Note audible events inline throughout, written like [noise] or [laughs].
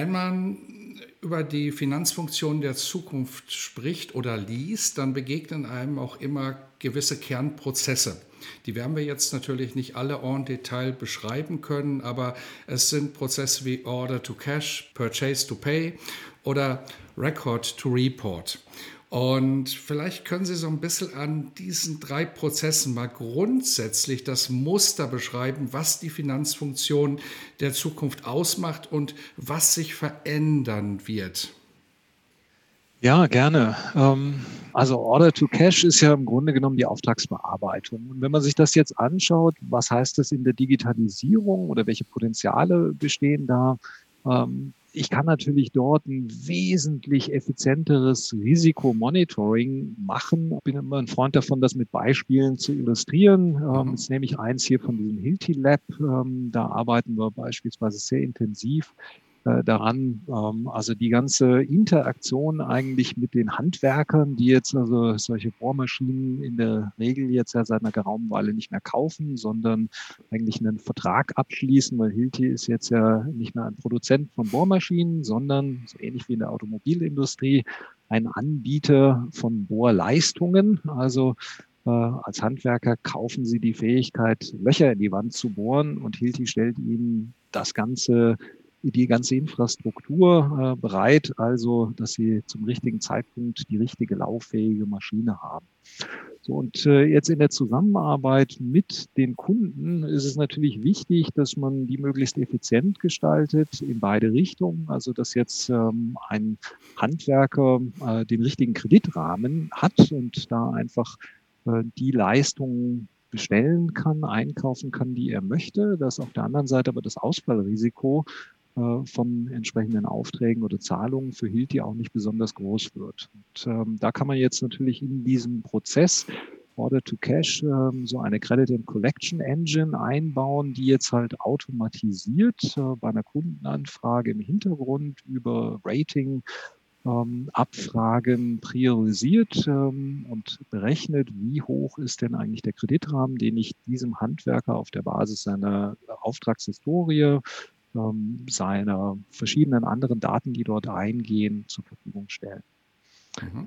Wenn man über die Finanzfunktion der Zukunft spricht oder liest, dann begegnen einem auch immer gewisse Kernprozesse. Die werden wir jetzt natürlich nicht alle en Detail beschreiben können, aber es sind Prozesse wie Order to Cash, Purchase to Pay oder Record to Report. Und vielleicht können Sie so ein bisschen an diesen drei Prozessen mal grundsätzlich das Muster beschreiben, was die Finanzfunktion der Zukunft ausmacht und was sich verändern wird. Ja, gerne. Ähm, also Order to Cash ist ja im Grunde genommen die Auftragsbearbeitung. Und wenn man sich das jetzt anschaut, was heißt das in der Digitalisierung oder welche Potenziale bestehen da? Ich kann natürlich dort ein wesentlich effizienteres Risikomonitoring machen. Ich bin immer ein Freund davon, das mit Beispielen zu illustrieren. Ähm, jetzt nehme ich eins hier von diesem Hilti Lab. Ähm, da arbeiten wir beispielsweise sehr intensiv äh, daran. Ähm, also die ganze Interaktion eigentlich mit den Handwerkern, die jetzt also solche Bohrmaschinen in der Regel jetzt ja seit einer geraumen Weile nicht mehr kaufen, sondern eigentlich einen Vertrag abschließen, weil Hilti ist jetzt ja nicht mehr ein Produzent von Bohrmaschinen, sondern so ähnlich wie in der Automobilindustrie ein Anbieter von Bohrleistungen. Also äh, als Handwerker kaufen Sie die Fähigkeit, Löcher in die Wand zu bohren und Hilti stellt Ihnen das Ganze die ganze Infrastruktur äh, bereit, also dass sie zum richtigen Zeitpunkt die richtige lauffähige Maschine haben. So, und äh, jetzt in der Zusammenarbeit mit den Kunden ist es natürlich wichtig, dass man die möglichst effizient gestaltet in beide Richtungen. Also dass jetzt ähm, ein Handwerker äh, den richtigen Kreditrahmen hat und da einfach äh, die Leistungen bestellen kann, einkaufen kann, die er möchte, dass auf der anderen Seite aber das Ausfallrisiko von entsprechenden Aufträgen oder Zahlungen für Hilti auch nicht besonders groß wird. Und ähm, da kann man jetzt natürlich in diesem Prozess Order to Cash ähm, so eine Credit and Collection Engine einbauen, die jetzt halt automatisiert äh, bei einer Kundenanfrage im Hintergrund über Rating ähm, Abfragen priorisiert ähm, und berechnet, wie hoch ist denn eigentlich der Kreditrahmen, den ich diesem Handwerker auf der Basis seiner Auftragshistorie ähm, seiner verschiedenen anderen Daten, die dort eingehen, zur Verfügung stellen. Mhm.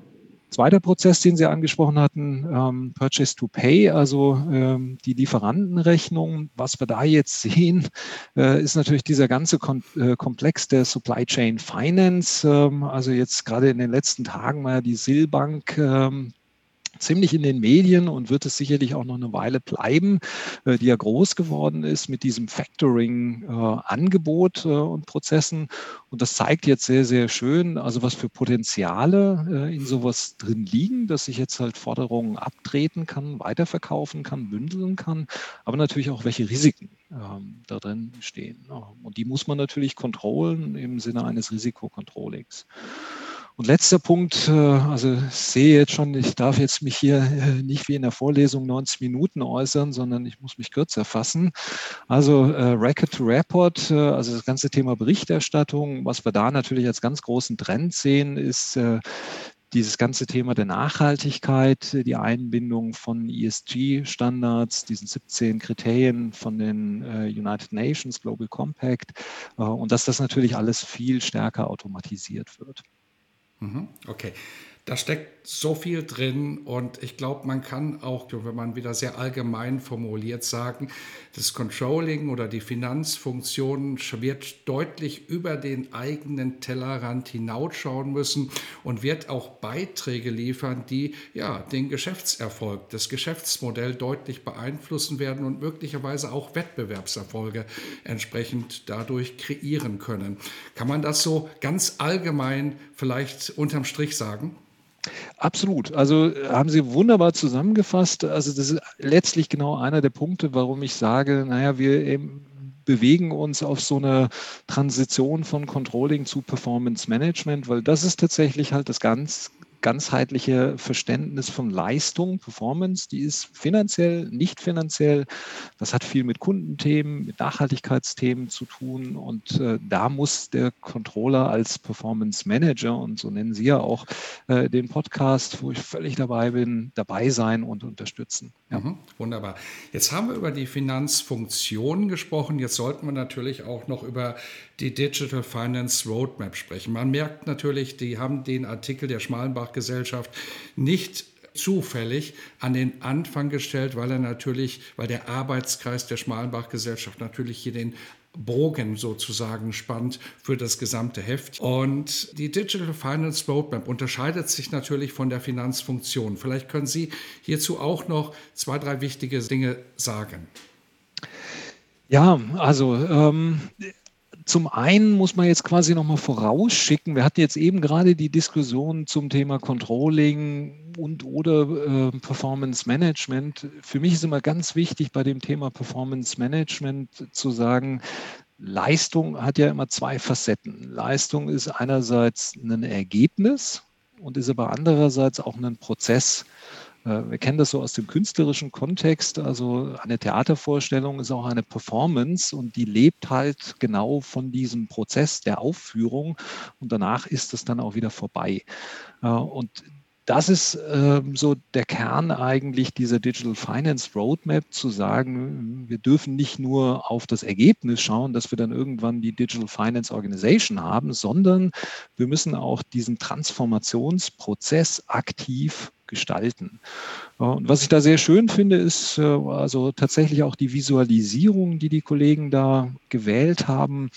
Zweiter Prozess, den Sie angesprochen hatten, ähm, Purchase to Pay, also ähm, die Lieferantenrechnung. Was wir da jetzt sehen, [laughs] äh, ist natürlich dieser ganze Kon äh, Komplex der Supply Chain Finance. Ähm, also jetzt gerade in den letzten Tagen mal die Silbank ähm, ziemlich in den Medien und wird es sicherlich auch noch eine Weile bleiben, äh, die ja groß geworden ist mit diesem Factoring-Angebot äh, äh, und Prozessen. Und das zeigt jetzt sehr, sehr schön, also was für Potenziale in sowas drin liegen, dass ich jetzt halt Forderungen abtreten kann, weiterverkaufen kann, bündeln kann, aber natürlich auch welche Risiken ähm, da drin stehen. Und die muss man natürlich kontrollen im Sinne eines Risikocontrollings. Und letzter Punkt, äh, also sehe jetzt schon, ich darf jetzt mich hier äh, nicht wie in der Vorlesung 90 Minuten äußern, sondern ich muss mich kürzer fassen. Also äh, Record to Report, also das ganze Thema Berichterstattung, was wir da natürlich als ganz großen Trend sehen, ist dieses ganze Thema der Nachhaltigkeit, die Einbindung von ESG-Standards, diesen 17 Kriterien von den United Nations Global Compact und dass das natürlich alles viel stärker automatisiert wird. Mhm. Okay. Da steckt so viel drin und ich glaube, man kann auch, wenn man wieder sehr allgemein formuliert, sagen, das Controlling oder die Finanzfunktion wird deutlich über den eigenen Tellerrand hinausschauen müssen und wird auch Beiträge liefern, die ja den Geschäftserfolg, das Geschäftsmodell deutlich beeinflussen werden und möglicherweise auch Wettbewerbserfolge entsprechend dadurch kreieren können. Kann man das so ganz allgemein vielleicht unterm Strich sagen? Absolut. Also haben Sie wunderbar zusammengefasst. Also das ist letztlich genau einer der Punkte, warum ich sage, naja, wir eben bewegen uns auf so eine Transition von Controlling zu Performance Management, weil das ist tatsächlich halt das ganz ganzheitliche Verständnis von Leistung, Performance, die ist finanziell, nicht finanziell. Das hat viel mit Kundenthemen, mit Nachhaltigkeitsthemen zu tun. Und äh, da muss der Controller als Performance Manager, und so nennen Sie ja auch äh, den Podcast, wo ich völlig dabei bin, dabei sein und unterstützen. Ja. Mhm, wunderbar. Jetzt haben wir über die Finanzfunktionen gesprochen. Jetzt sollten wir natürlich auch noch über die Digital Finance Roadmap sprechen. Man merkt natürlich, die haben den Artikel der Schmalenbach-Gesellschaft nicht zufällig an den Anfang gestellt, weil er natürlich, weil der Arbeitskreis der Schmalenbach-Gesellschaft natürlich hier den Bogen sozusagen spannt für das gesamte Heft. Und die Digital Finance Roadmap unterscheidet sich natürlich von der Finanzfunktion. Vielleicht können Sie hierzu auch noch zwei, drei wichtige Dinge sagen. Ja, also ähm, zum einen muss man jetzt quasi nochmal vorausschicken, wir hatten jetzt eben gerade die Diskussion zum Thema Controlling und oder äh, Performance Management. Für mich ist immer ganz wichtig bei dem Thema Performance Management zu sagen, Leistung hat ja immer zwei Facetten. Leistung ist einerseits ein Ergebnis und ist aber andererseits auch ein Prozess. Äh, wir kennen das so aus dem künstlerischen Kontext. Also eine Theatervorstellung ist auch eine Performance und die lebt halt genau von diesem Prozess der Aufführung und danach ist es dann auch wieder vorbei. Äh, und das ist ähm, so der Kern eigentlich dieser Digital Finance Roadmap, zu sagen, wir dürfen nicht nur auf das Ergebnis schauen, dass wir dann irgendwann die Digital Finance Organization haben, sondern wir müssen auch diesen Transformationsprozess aktiv gestalten. Und was ich da sehr schön finde, ist äh, also tatsächlich auch die Visualisierung, die die Kollegen da gewählt haben,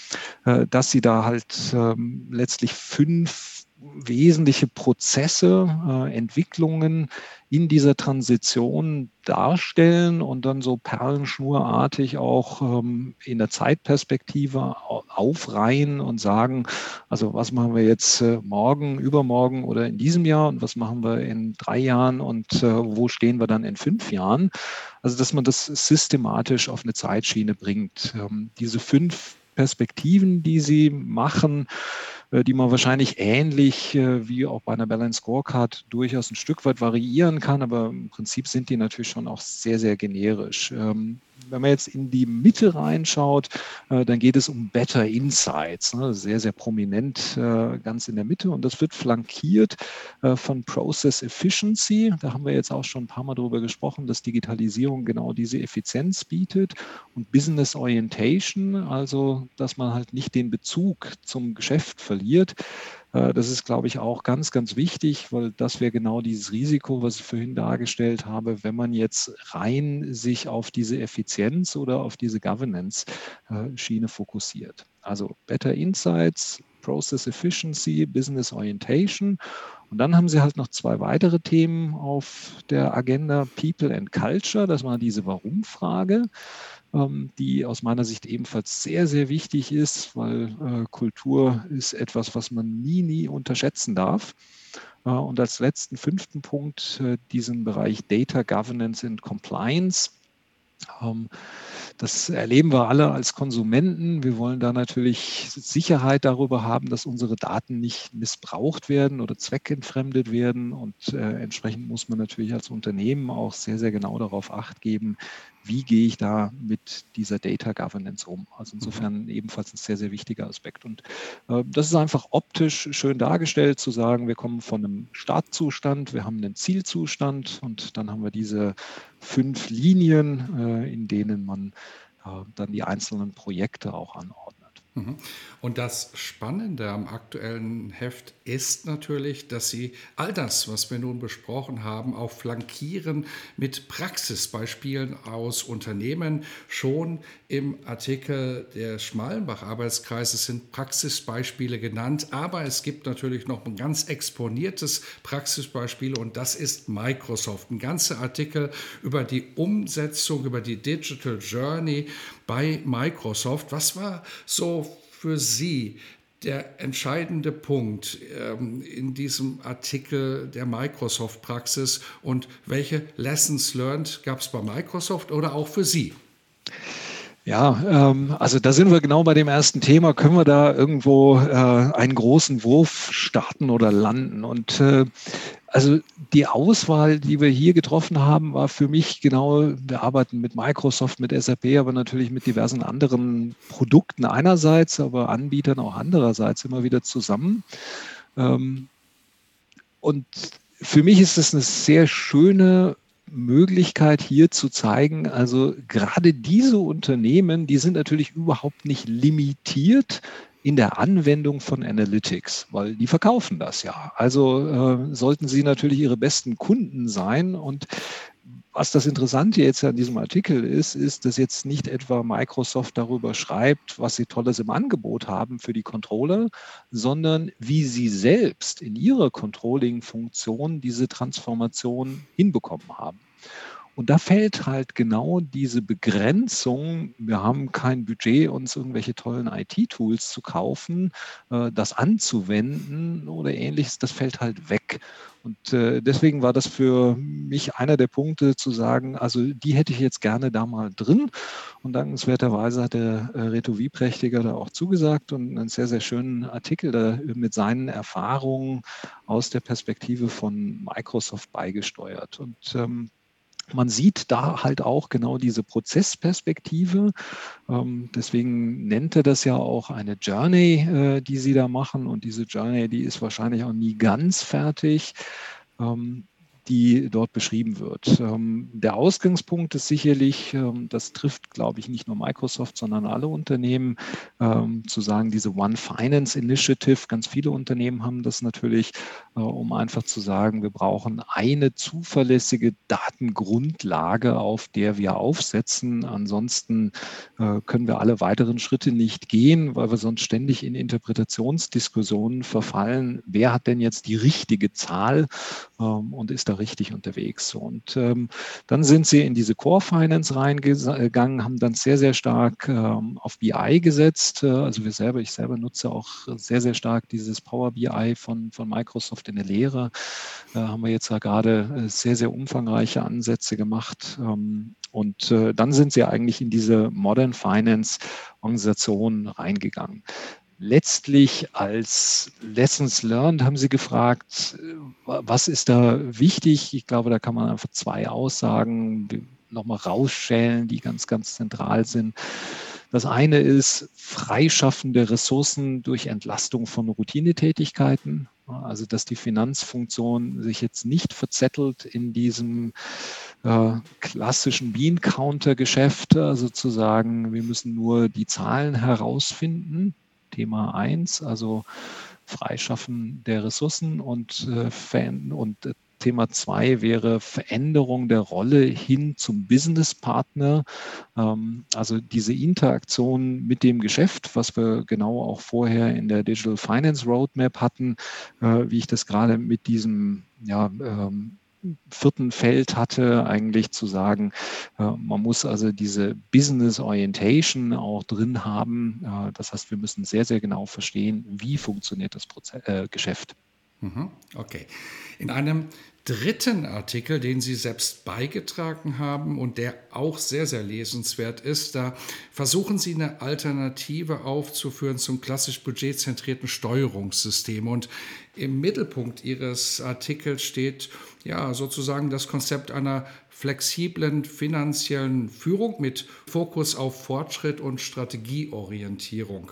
äh, dass sie da halt ähm, letztlich fünf wesentliche Prozesse, äh, Entwicklungen in dieser Transition darstellen und dann so perlenschnurartig auch ähm, in der Zeitperspektive aufreihen und sagen, also was machen wir jetzt äh, morgen, übermorgen oder in diesem Jahr und was machen wir in drei Jahren und äh, wo stehen wir dann in fünf Jahren. Also dass man das systematisch auf eine Zeitschiene bringt. Ähm, diese fünf Perspektiven, die sie machen, die man wahrscheinlich ähnlich äh, wie auch bei einer Balance Scorecard durchaus ein Stück weit variieren kann, aber im Prinzip sind die natürlich schon auch sehr, sehr generisch. Ähm, wenn man jetzt in die Mitte reinschaut, äh, dann geht es um Better Insights, ne? sehr, sehr prominent äh, ganz in der Mitte. Und das wird flankiert äh, von Process Efficiency. Da haben wir jetzt auch schon ein paar Mal darüber gesprochen, dass Digitalisierung genau diese Effizienz bietet. Und Business Orientation, also dass man halt nicht den Bezug zum Geschäft verliert. Äh, das ist, glaube ich, auch ganz, ganz wichtig, weil das wäre genau dieses Risiko, was ich vorhin dargestellt habe, wenn man jetzt rein sich auf diese Effizienz oder auf diese Governance-Schiene fokussiert. Also Better Insights, Process Efficiency, Business Orientation. Und dann haben sie halt noch zwei weitere Themen auf der Agenda, People and Culture. Das war diese Warum-Frage. Ähm, die aus meiner Sicht ebenfalls sehr, sehr wichtig ist, weil äh, Kultur ist etwas, was man nie, nie unterschätzen darf. Äh, und als letzten fünften Punkt äh, diesen Bereich Data Governance and Compliance. Ähm, das erleben wir alle als Konsumenten. Wir wollen da natürlich Sicherheit darüber haben, dass unsere Daten nicht missbraucht werden oder zweckentfremdet werden. Und entsprechend muss man natürlich als Unternehmen auch sehr, sehr genau darauf acht geben, wie gehe ich da mit dieser Data Governance um. Also insofern mhm. ebenfalls ein sehr, sehr wichtiger Aspekt. Und äh, das ist einfach optisch schön dargestellt, zu sagen, wir kommen von einem Startzustand, wir haben einen Zielzustand und dann haben wir diese fünf Linien, äh, in denen man äh, dann die einzelnen Projekte auch anordnet. Mhm. Und das Spannende am aktuellen Heft ist natürlich, dass Sie all das, was wir nun besprochen haben, auch flankieren mit Praxisbeispielen aus Unternehmen. Schon im Artikel der Schmalenbach-Arbeitskreises sind Praxisbeispiele genannt, aber es gibt natürlich noch ein ganz exponiertes Praxisbeispiel und das ist Microsoft. Ein ganzer Artikel über die Umsetzung, über die Digital Journey bei Microsoft. Was war so für Sie der entscheidende Punkt ähm, in diesem Artikel der Microsoft-Praxis und welche Lessons learned gab es bei Microsoft oder auch für Sie? Ja, ähm, also da sind wir genau bei dem ersten Thema. Können wir da irgendwo äh, einen großen Wurf starten oder landen? Und äh, also die Auswahl, die wir hier getroffen haben, war für mich genau, wir arbeiten mit Microsoft, mit SAP, aber natürlich mit diversen anderen Produkten einerseits, aber Anbietern auch andererseits immer wieder zusammen. Ähm, und für mich ist es eine sehr schöne Möglichkeit hier zu zeigen, also gerade diese Unternehmen, die sind natürlich überhaupt nicht limitiert in der Anwendung von Analytics, weil die verkaufen das ja. Also äh, sollten sie natürlich ihre besten Kunden sein und was das Interessante jetzt an diesem Artikel ist, ist, dass jetzt nicht etwa Microsoft darüber schreibt, was sie Tolles im Angebot haben für die Controller, sondern wie sie selbst in ihrer Controlling-Funktion diese Transformation hinbekommen haben. Und da fällt halt genau diese Begrenzung, wir haben kein Budget, uns irgendwelche tollen IT-Tools zu kaufen, äh, das anzuwenden oder ähnliches, das fällt halt weg. Und äh, deswegen war das für mich einer der Punkte zu sagen, also die hätte ich jetzt gerne da mal drin. Und dankenswerterweise hat der äh, Reto Wieprächtiger da auch zugesagt und einen sehr, sehr schönen Artikel da mit seinen Erfahrungen aus der Perspektive von Microsoft beigesteuert. Und ähm, man sieht da halt auch genau diese Prozessperspektive. Ähm, deswegen nennt er das ja auch eine Journey, äh, die sie da machen. Und diese Journey, die ist wahrscheinlich auch nie ganz fertig. Die dort beschrieben wird. Ähm, der Ausgangspunkt ist sicherlich, ähm, das trifft, glaube ich, nicht nur Microsoft, sondern alle Unternehmen, ähm, zu sagen, diese One Finance Initiative, ganz viele Unternehmen haben das natürlich, äh, um einfach zu sagen, wir brauchen eine zuverlässige Datengrundlage, auf der wir aufsetzen. Ansonsten äh, können wir alle weiteren Schritte nicht gehen, weil wir sonst ständig in Interpretationsdiskussionen verfallen. Wer hat denn jetzt die richtige Zahl und ist da richtig unterwegs. Und ähm, dann sind sie in diese Core Finance reingegangen, haben dann sehr, sehr stark ähm, auf BI gesetzt. Äh, also wir selber, ich selber nutze auch sehr, sehr stark dieses Power BI von, von Microsoft in der Lehre. Da äh, haben wir jetzt ja gerade äh, sehr, sehr umfangreiche Ansätze gemacht. Ähm, und äh, dann sind sie eigentlich in diese Modern Finance Organisation reingegangen letztlich als Lessons Learned haben Sie gefragt, was ist da wichtig? Ich glaube, da kann man einfach zwei Aussagen nochmal rausschälen, die ganz, ganz zentral sind. Das eine ist freischaffende Ressourcen durch Entlastung von Routinetätigkeiten. Also, dass die Finanzfunktion sich jetzt nicht verzettelt in diesem äh, klassischen Bean-Counter-Geschäft, also zu sagen, wir müssen nur die Zahlen herausfinden, Thema 1, also Freischaffen der Ressourcen und, äh, und äh, Thema 2 wäre Veränderung der Rolle hin zum Businesspartner. Ähm, also diese Interaktion mit dem Geschäft, was wir genau auch vorher in der Digital Finance Roadmap hatten, äh, wie ich das gerade mit diesem ja, ähm, vierten Feld hatte, eigentlich zu sagen, äh, man muss also diese Business Orientation auch drin haben. Äh, das heißt, wir müssen sehr, sehr genau verstehen, wie funktioniert das äh, Geschäft. Mhm. Okay. In einem dritten Artikel, den Sie selbst beigetragen haben und der auch sehr, sehr lesenswert ist, da versuchen Sie eine Alternative aufzuführen zum klassisch budgetzentrierten Steuerungssystem. Und im Mittelpunkt Ihres Artikels steht ja sozusagen das Konzept einer flexiblen finanziellen Führung mit Fokus auf Fortschritt und Strategieorientierung.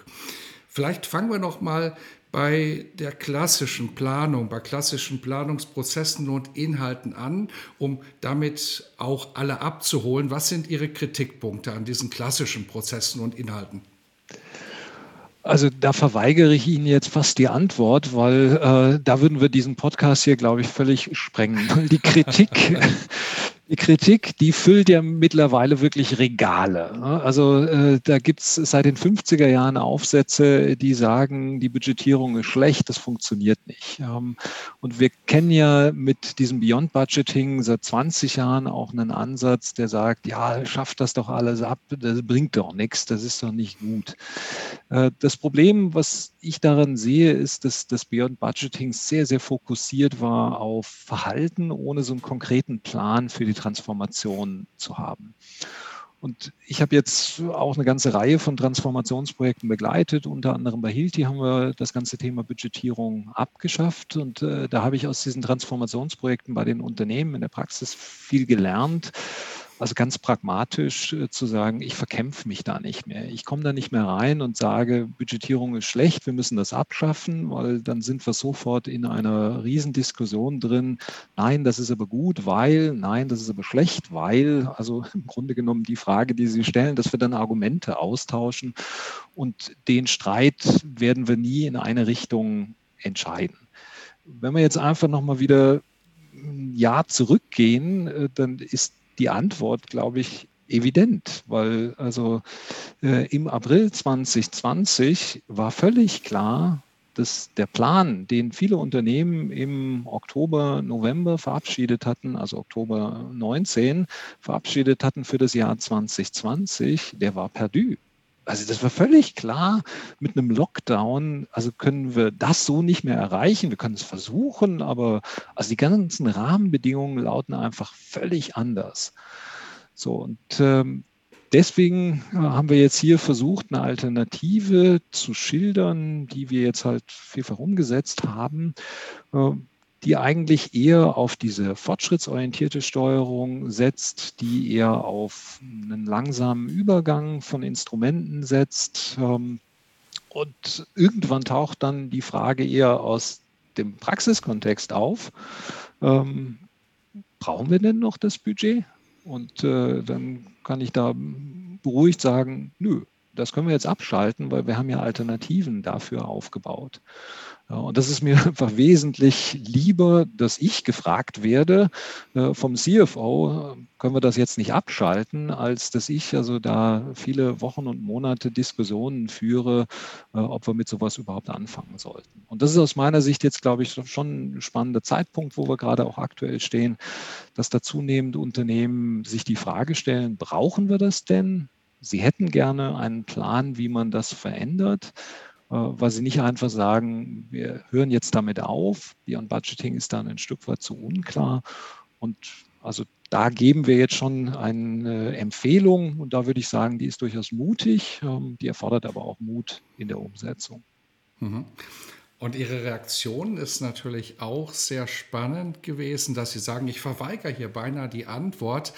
Vielleicht fangen wir noch mal bei der klassischen Planung, bei klassischen Planungsprozessen und Inhalten an, um damit auch alle abzuholen. Was sind Ihre Kritikpunkte an diesen klassischen Prozessen und Inhalten? Also da verweigere ich Ihnen jetzt fast die Antwort, weil äh, da würden wir diesen Podcast hier, glaube ich, völlig sprengen. [laughs] Die Kritik, [laughs] Die Kritik, die füllt ja mittlerweile wirklich Regale. Ne? Also äh, da gibt es seit den 50er Jahren Aufsätze, die sagen, die Budgetierung ist schlecht, das funktioniert nicht. Ähm, und wir kennen ja mit diesem Beyond Budgeting seit 20 Jahren auch einen Ansatz, der sagt, ja, schafft das doch alles ab, das bringt doch nichts, das ist doch nicht gut. Äh, das Problem, was ich daran sehe, ist, dass das Beyond Budgeting sehr, sehr fokussiert war auf Verhalten, ohne so einen konkreten Plan für die Transformation zu haben. Und ich habe jetzt auch eine ganze Reihe von Transformationsprojekten begleitet. Unter anderem bei Hilti haben wir das ganze Thema Budgetierung abgeschafft. Und äh, da habe ich aus diesen Transformationsprojekten bei den Unternehmen in der Praxis viel gelernt also ganz pragmatisch äh, zu sagen, ich verkämpfe mich da nicht mehr. Ich komme da nicht mehr rein und sage, Budgetierung ist schlecht, wir müssen das abschaffen, weil dann sind wir sofort in einer Riesendiskussion drin. Nein, das ist aber gut, weil, nein, das ist aber schlecht, weil, also [laughs] im Grunde genommen die Frage, die Sie stellen, dass wir dann Argumente austauschen und den Streit werden wir nie in eine Richtung entscheiden. Wenn wir jetzt einfach nochmal wieder ein Jahr zurückgehen, äh, dann ist die Antwort, glaube ich, evident, weil also äh, im April 2020 war völlig klar, dass der Plan, den viele Unternehmen im Oktober, November verabschiedet hatten, also Oktober 19 verabschiedet hatten für das Jahr 2020, der war perdu. Also das war völlig klar, mit einem Lockdown, also können wir das so nicht mehr erreichen. Wir können es versuchen, aber also die ganzen Rahmenbedingungen lauten einfach völlig anders. So, und ähm, deswegen äh, haben wir jetzt hier versucht, eine Alternative zu schildern, die wir jetzt halt vielfach umgesetzt haben. Äh, die eigentlich eher auf diese fortschrittsorientierte Steuerung setzt, die eher auf einen langsamen Übergang von Instrumenten setzt. Ähm, und irgendwann taucht dann die Frage eher aus dem Praxiskontext auf. Ähm, brauchen wir denn noch das Budget? Und äh, dann kann ich da beruhigt sagen, nö, das können wir jetzt abschalten, weil wir haben ja Alternativen dafür aufgebaut. Und das ist mir [laughs] einfach wesentlich lieber, dass ich gefragt werde äh, vom CFO, können wir das jetzt nicht abschalten, als dass ich also da viele Wochen und Monate Diskussionen führe, äh, ob wir mit sowas überhaupt anfangen sollten. Und das ist aus meiner Sicht jetzt, glaube ich, schon ein spannender Zeitpunkt, wo wir gerade auch aktuell stehen, dass da zunehmend Unternehmen sich die Frage stellen, brauchen wir das denn? Sie hätten gerne einen Plan, wie man das verändert. Äh, weil sie nicht einfach sagen, wir hören jetzt damit auf. Beyond Budgeting ist dann ein Stück weit zu unklar. Und also da geben wir jetzt schon eine Empfehlung und da würde ich sagen, die ist durchaus mutig, ähm, die erfordert aber auch Mut in der Umsetzung. Mhm. Und Ihre Reaktion ist natürlich auch sehr spannend gewesen, dass Sie sagen, ich verweigere hier beinahe die Antwort.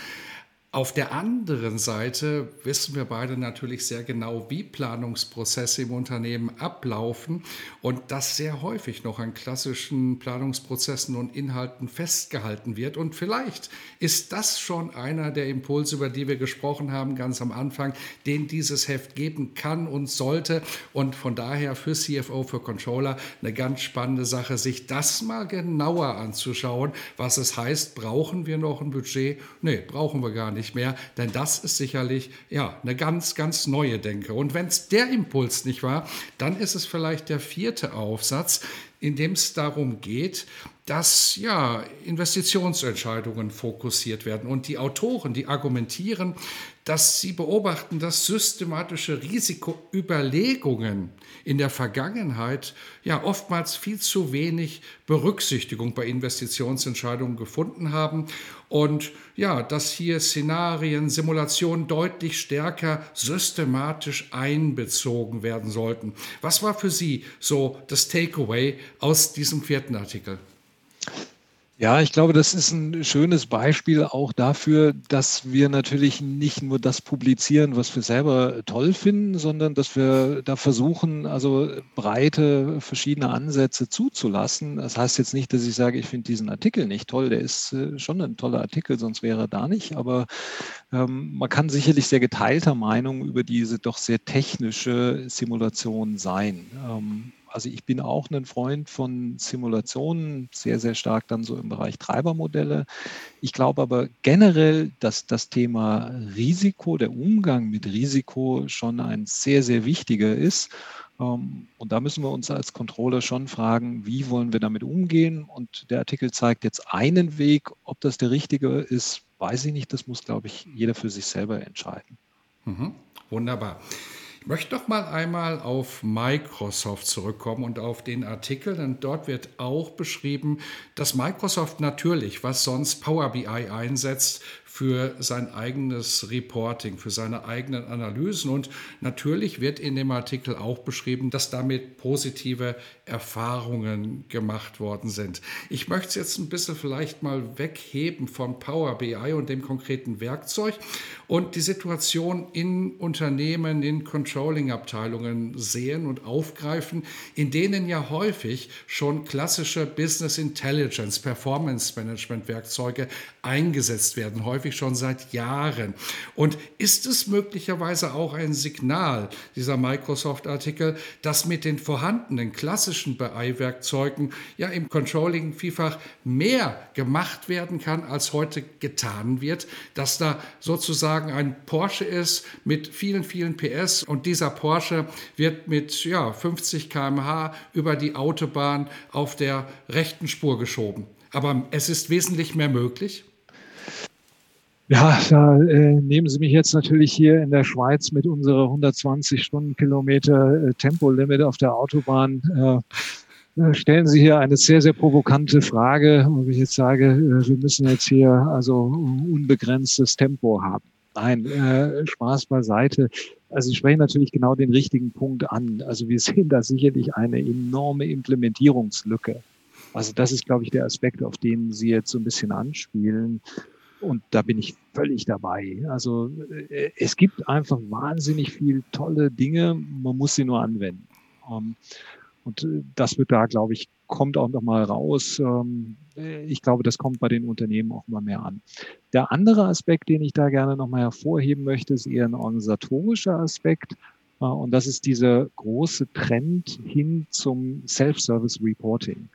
Auf der anderen Seite wissen wir beide natürlich sehr genau, wie Planungsprozesse im Unternehmen ablaufen und dass sehr häufig noch an klassischen Planungsprozessen und Inhalten festgehalten wird. Und vielleicht ist das schon einer der Impulse, über die wir gesprochen haben ganz am Anfang, den dieses Heft geben kann und sollte. Und von daher für CFO, für Controller eine ganz spannende Sache, sich das mal genauer anzuschauen, was es heißt, brauchen wir noch ein Budget? Nee, brauchen wir gar nicht nicht mehr, denn das ist sicherlich ja eine ganz, ganz neue Denke. Und wenn es der Impuls nicht war, dann ist es vielleicht der vierte Aufsatz, in dem es darum geht, dass ja Investitionsentscheidungen fokussiert werden und die Autoren, die argumentieren, dass sie beobachten, dass systematische Risikoüberlegungen in der Vergangenheit ja oftmals viel zu wenig Berücksichtigung bei Investitionsentscheidungen gefunden haben und ja, dass hier Szenarien, Simulationen deutlich stärker systematisch einbezogen werden sollten. Was war für Sie so das Takeaway aus diesem vierten Artikel? Ja, ich glaube, das ist ein schönes Beispiel auch dafür, dass wir natürlich nicht nur das publizieren, was wir selber toll finden, sondern dass wir da versuchen, also breite verschiedene Ansätze zuzulassen. Das heißt jetzt nicht, dass ich sage, ich finde diesen Artikel nicht toll. Der ist äh, schon ein toller Artikel, sonst wäre er da nicht. Aber ähm, man kann sicherlich sehr geteilter Meinung über diese doch sehr technische Simulation sein. Ähm, Also ich bin auch ein Freund von Simulationen, sehr, sehr stark dann so im Bereich Treibermodelle. Ich glaube aber generell, dass das Thema Risiko, der Umgang mit Risiko schon ein sehr, sehr wichtiger ist. Ähm, und da müssen wir uns als Controller schon fragen, wie wollen wir damit umgehen? Und der Artikel zeigt jetzt einen Weg. Ob das der richtige ist, weiß ich nicht. Das muss, glaube ich, jeder für sich selber entscheiden. Mhm. Wunderbar. Möchte noch mal einmal auf Microsoft zurückkommen und auf den Artikel, denn dort wird auch beschrieben, dass Microsoft natürlich, was sonst Power BI einsetzt, für sein eigenes Reporting, für seine eigenen Analysen. Und natürlich wird in dem Artikel auch beschrieben, dass damit positive Erfahrungen gemacht worden sind. Ich möchte es jetzt ein bisschen vielleicht mal wegheben von Power BI und dem konkreten Werkzeug und die Situation in Unternehmen, in Controlling-Abteilungen sehen und aufgreifen, in denen ja häufig schon klassische Business Intelligence, Performance Management Werkzeuge eingesetzt werden, häufig schon seit Jahren. Und ist es möglicherweise auch ein Signal, dieser Microsoft-Artikel, dass mit den vorhandenen klassischen BI-Werkzeugen ja im Controlling vielfach mehr gemacht werden kann, als heute getan wird, dass da sozusagen ein Porsche ist mit vielen, vielen PS und dieser Porsche wird mit ja, 50 km/h über die Autobahn auf der rechten Spur geschoben. Aber es ist wesentlich mehr möglich. Ja, da äh, nehmen Sie mich jetzt natürlich hier in der Schweiz mit unserer 120 Stundenkilometer äh, Tempolimit auf der Autobahn. Äh, äh, stellen Sie hier eine sehr, sehr provokante Frage, wo ich jetzt sage, äh, wir müssen jetzt hier also unbegrenztes Tempo haben. Nein, äh, Spaß beiseite. Also Sie sprechen natürlich genau den richtigen Punkt an. Also wir [laughs] sehen da sicherlich eine enorme Implementierungslücke. Also das ist, glaube ich, der Aspekt, auf den Sie jetzt so ein bisschen anspielen. Und da bin ich völlig dabei. Also äh, es gibt einfach wahnsinnig viel tolle Dinge, man muss sie nur anwenden. Ähm, und äh, das wird da, glaube ich, kommt auch nochmal raus. Ähm, ich glaube, das kommt bei den Unternehmen auch immer mehr an. Der andere Aspekt, den ich da gerne nochmal hervorheben möchte, ist eher ein organisatorischer Aspekt. Äh, und das ist dieser große Trend hin zum Self-Service Reporting.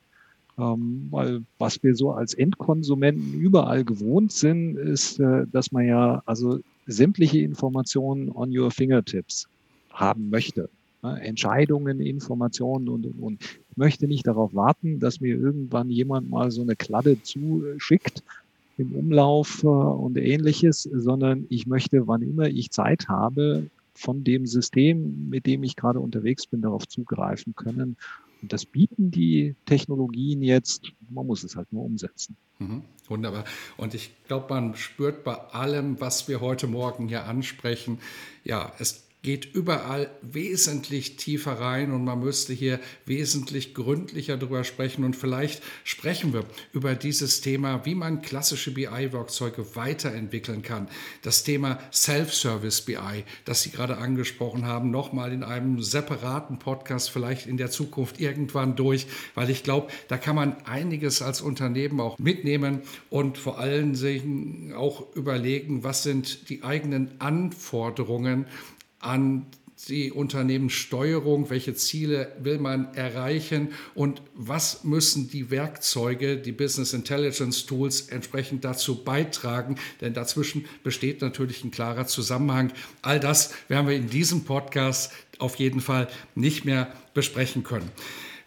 Ähm, weil was wir so als Endkonsumenten überall gewohnt sind, ist, äh, dass man ja also sämtliche Informationen on your fingertips haben möchte. Ne? Entscheidungen, Informationen und, und, und. Ich möchte nicht darauf warten, dass mir irgendwann jemand mal so eine Kladde zuschickt im Umlauf äh, und ähnliches, sondern ich möchte, wann immer ich Zeit habe, von dem System, mit dem ich gerade unterwegs bin, darauf zugreifen können und das bieten die Technologien jetzt. Man muss es halt nur umsetzen. Mhm, wunderbar. Und ich glaube, man spürt bei allem, was wir heute Morgen hier ansprechen, ja, es geht überall wesentlich tiefer rein und man müsste hier wesentlich gründlicher drüber sprechen. Und vielleicht sprechen wir über dieses Thema, wie man klassische BI-Werkzeuge weiterentwickeln kann. Das Thema Self-Service BI, das Sie gerade angesprochen haben, nochmal in einem separaten Podcast vielleicht in der Zukunft irgendwann durch, weil ich glaube, da kann man einiges als Unternehmen auch mitnehmen und vor allen Dingen auch überlegen, was sind die eigenen Anforderungen an die Unternehmenssteuerung, welche Ziele will man erreichen und was müssen die Werkzeuge, die Business Intelligence Tools entsprechend dazu beitragen, denn dazwischen besteht natürlich ein klarer Zusammenhang. All das werden wir in diesem Podcast auf jeden Fall nicht mehr besprechen können.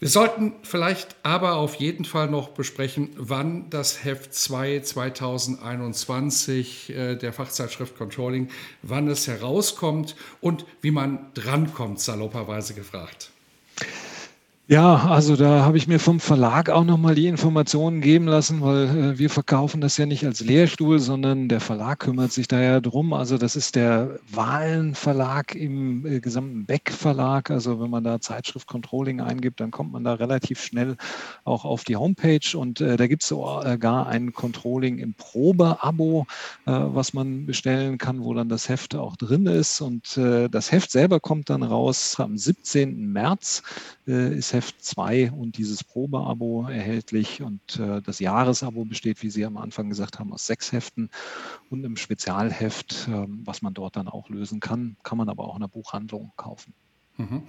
Wir sollten vielleicht aber auf jeden Fall noch besprechen, wann das Heft 2 2021 äh, der Fachzeitschrift Controlling, wann es herauskommt und wie man drankommt, salopperweise gefragt. Ja, also da habe ich mir vom Verlag auch nochmal die Informationen geben lassen, weil äh, wir verkaufen das ja nicht als Lehrstuhl, sondern der Verlag kümmert sich da ja drum. Also das ist der Wahlen Verlag im äh, gesamten Beck Verlag. Also wenn man da Zeitschrift Controlling eingibt, dann kommt man da relativ schnell auch auf die Homepage und äh, da gibt es sogar ein Controlling im Probe-Abo, äh, was man bestellen kann, wo dann das Heft auch drin ist. Und äh, das Heft selber kommt dann raus am 17. März. Äh, ist Heft 2 und dieses Probeabo erhältlich. Und äh, das Jahresabo besteht, wie Sie am Anfang gesagt haben, aus sechs Heften und einem Spezialheft, äh, was man dort dann auch lösen kann. Kann man aber auch in der Buchhandlung kaufen. Mhm.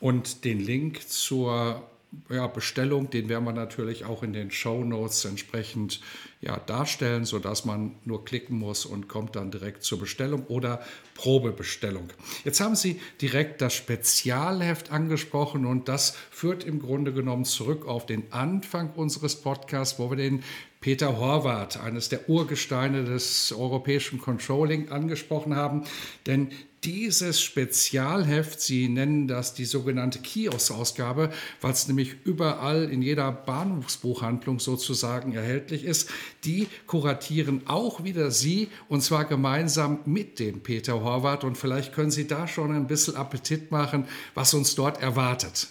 Und den Link zur ja, Bestellung, den werden wir natürlich auch in den Show Notes entsprechend ja, darstellen, sodass man nur klicken muss und kommt dann direkt zur Bestellung oder Probebestellung. Jetzt haben Sie direkt das Spezialheft angesprochen und das führt im Grunde genommen zurück auf den Anfang unseres Podcasts, wo wir den Peter Horvath, eines der Urgesteine des europäischen Controlling, angesprochen haben. Denn dieses Spezialheft, Sie nennen das die sogenannte Kiosk-Ausgabe, weil es nämlich überall in jeder Bahnhofsbuchhandlung sozusagen erhältlich ist, die kuratieren auch wieder Sie und zwar gemeinsam mit dem Peter Horvath. Und vielleicht können Sie da schon ein bisschen Appetit machen, was uns dort erwartet.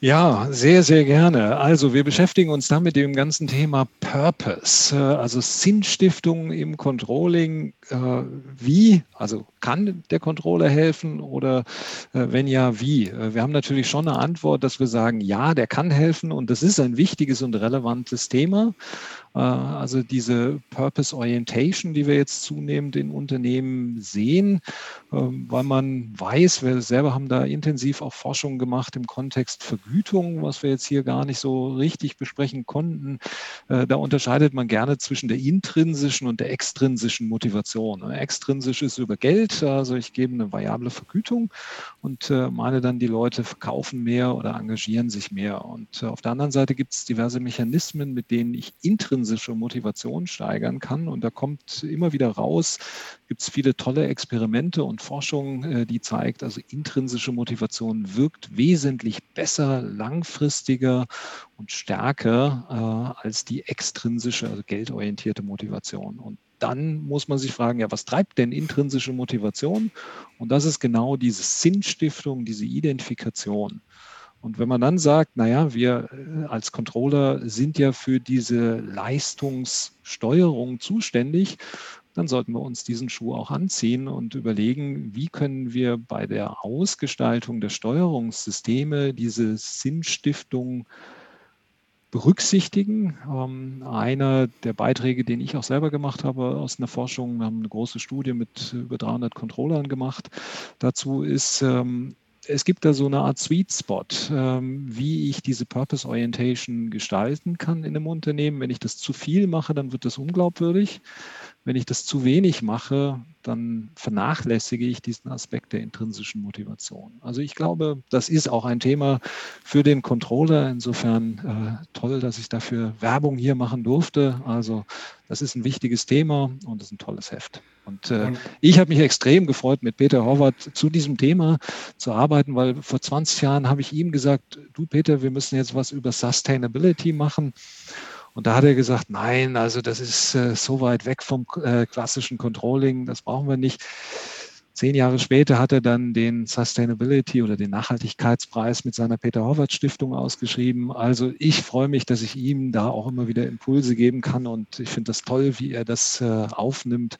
Ja, sehr, sehr gerne. Also wir beschäftigen uns da mit dem ganzen Thema Purpose, äh, also Sinnstiftung im Controlling. Äh, wie, also kann der Controller helfen oder äh, wenn ja, wie? Wir haben natürlich schon eine Antwort, dass wir sagen, ja, der kann helfen und das ist ein wichtiges und relevantes Thema. Also diese Purpose Orientation, die wir jetzt zunehmend in Unternehmen sehen, ähm, weil man weiß, wir selber haben da intensiv auch Forschung gemacht im Kontext Vergütung, was wir jetzt hier gar nicht so richtig besprechen konnten. Äh, da unterscheidet man gerne zwischen der intrinsischen und der extrinsischen Motivation. Extrinsisch ist über Geld, also ich gebe eine variable Vergütung und äh, meine dann, die Leute verkaufen mehr oder engagieren sich mehr. Und äh, auf der anderen Seite gibt es diverse Mechanismen, mit denen ich intrinsisch intrinsische Motivation steigern kann. Und da kommt immer wieder raus, gibt es viele tolle Experimente und Forschung, äh, die zeigt, also intrinsische Motivation wirkt wesentlich besser, langfristiger und stärker äh, als die extrinsische, also geldorientierte Motivation. Und dann muss man sich fragen, ja, was treibt denn intrinsische Motivation? Und das ist genau diese Sinnstiftung, diese Identifikation. Und wenn man dann sagt, naja, wir äh, als Controller sind ja für diese Leistungssteuerung zuständig, dann sollten wir uns diesen Schuh auch anziehen und überlegen, wie können wir bei der Ausgestaltung der Steuerungssysteme diese Sinnstiftung berücksichtigen. Ähm, einer der Beiträge, den ich auch selber gemacht habe aus einer Forschung, wir haben eine große Studie mit über 300 Controllern gemacht, dazu ist, ähm, es gibt da so eine Art Sweet Spot, ähm, wie ich diese Purpose Orientation gestalten kann in einem Unternehmen. Wenn ich das zu viel mache, dann wird das unglaubwürdig. Wenn ich das zu wenig mache, dann vernachlässige ich diesen Aspekt der intrinsischen Motivation. Also ich glaube, das ist auch ein Thema für den Controller. Insofern äh, toll, dass ich dafür Werbung hier machen durfte. Also das ist ein wichtiges Thema und ist ein tolles Heft. Und äh, ich habe mich extrem gefreut, mit Peter Horvath zu diesem Thema zu arbeiten, weil vor 20 Jahren habe ich ihm gesagt, du Peter, wir müssen jetzt was über Sustainability machen. Und da hat er gesagt, nein, also das ist äh, so weit weg vom äh, klassischen Controlling, das brauchen wir nicht. Zehn Jahre später hat er dann den Sustainability oder den Nachhaltigkeitspreis mit seiner Peter Horvath Stiftung ausgeschrieben. Also ich freue mich, dass ich ihm da auch immer wieder Impulse geben kann und ich finde das toll, wie er das äh, aufnimmt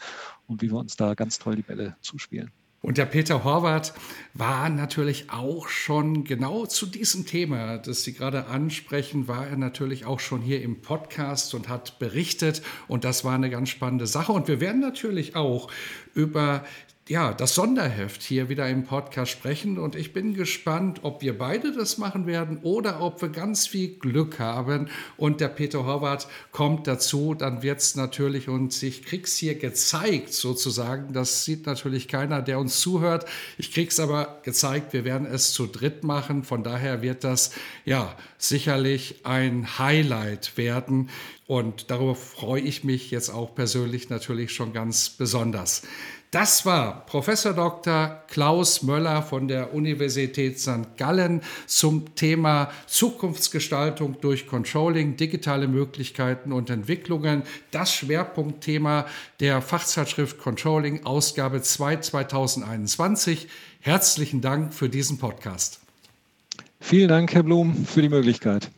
und wie wir uns da ganz toll die Bälle zuspielen. Und der Peter Horvath war natürlich auch schon genau zu diesem Thema, das Sie gerade ansprechen, war er natürlich auch schon hier im Podcast und hat berichtet. Und das war eine ganz spannende Sache. Und wir werden natürlich auch über ja, das Sonderheft hier wieder im Podcast sprechen. Und ich bin gespannt, ob wir beide das machen werden oder ob wir ganz viel Glück haben. Und der Peter Horvath kommt dazu. Dann wird es natürlich und ich krieg's hier gezeigt sozusagen. Das sieht natürlich keiner, der uns zuhört. Ich krieg's aber gezeigt. Wir werden es zu dritt machen. Von daher wird das ja sicherlich ein Highlight werden. Und darüber freue ich mich jetzt auch persönlich natürlich schon ganz besonders. Das war Professor Dr. Klaus Möller von der Universität St. Gallen zum Thema Zukunftsgestaltung durch Controlling, digitale Möglichkeiten und Entwicklungen. Das Schwerpunktthema der Fachzeitschrift Controlling, Ausgabe 2 2021. Herzlichen Dank für diesen Podcast. Vielen Dank, Herr Blum, für die Möglichkeit.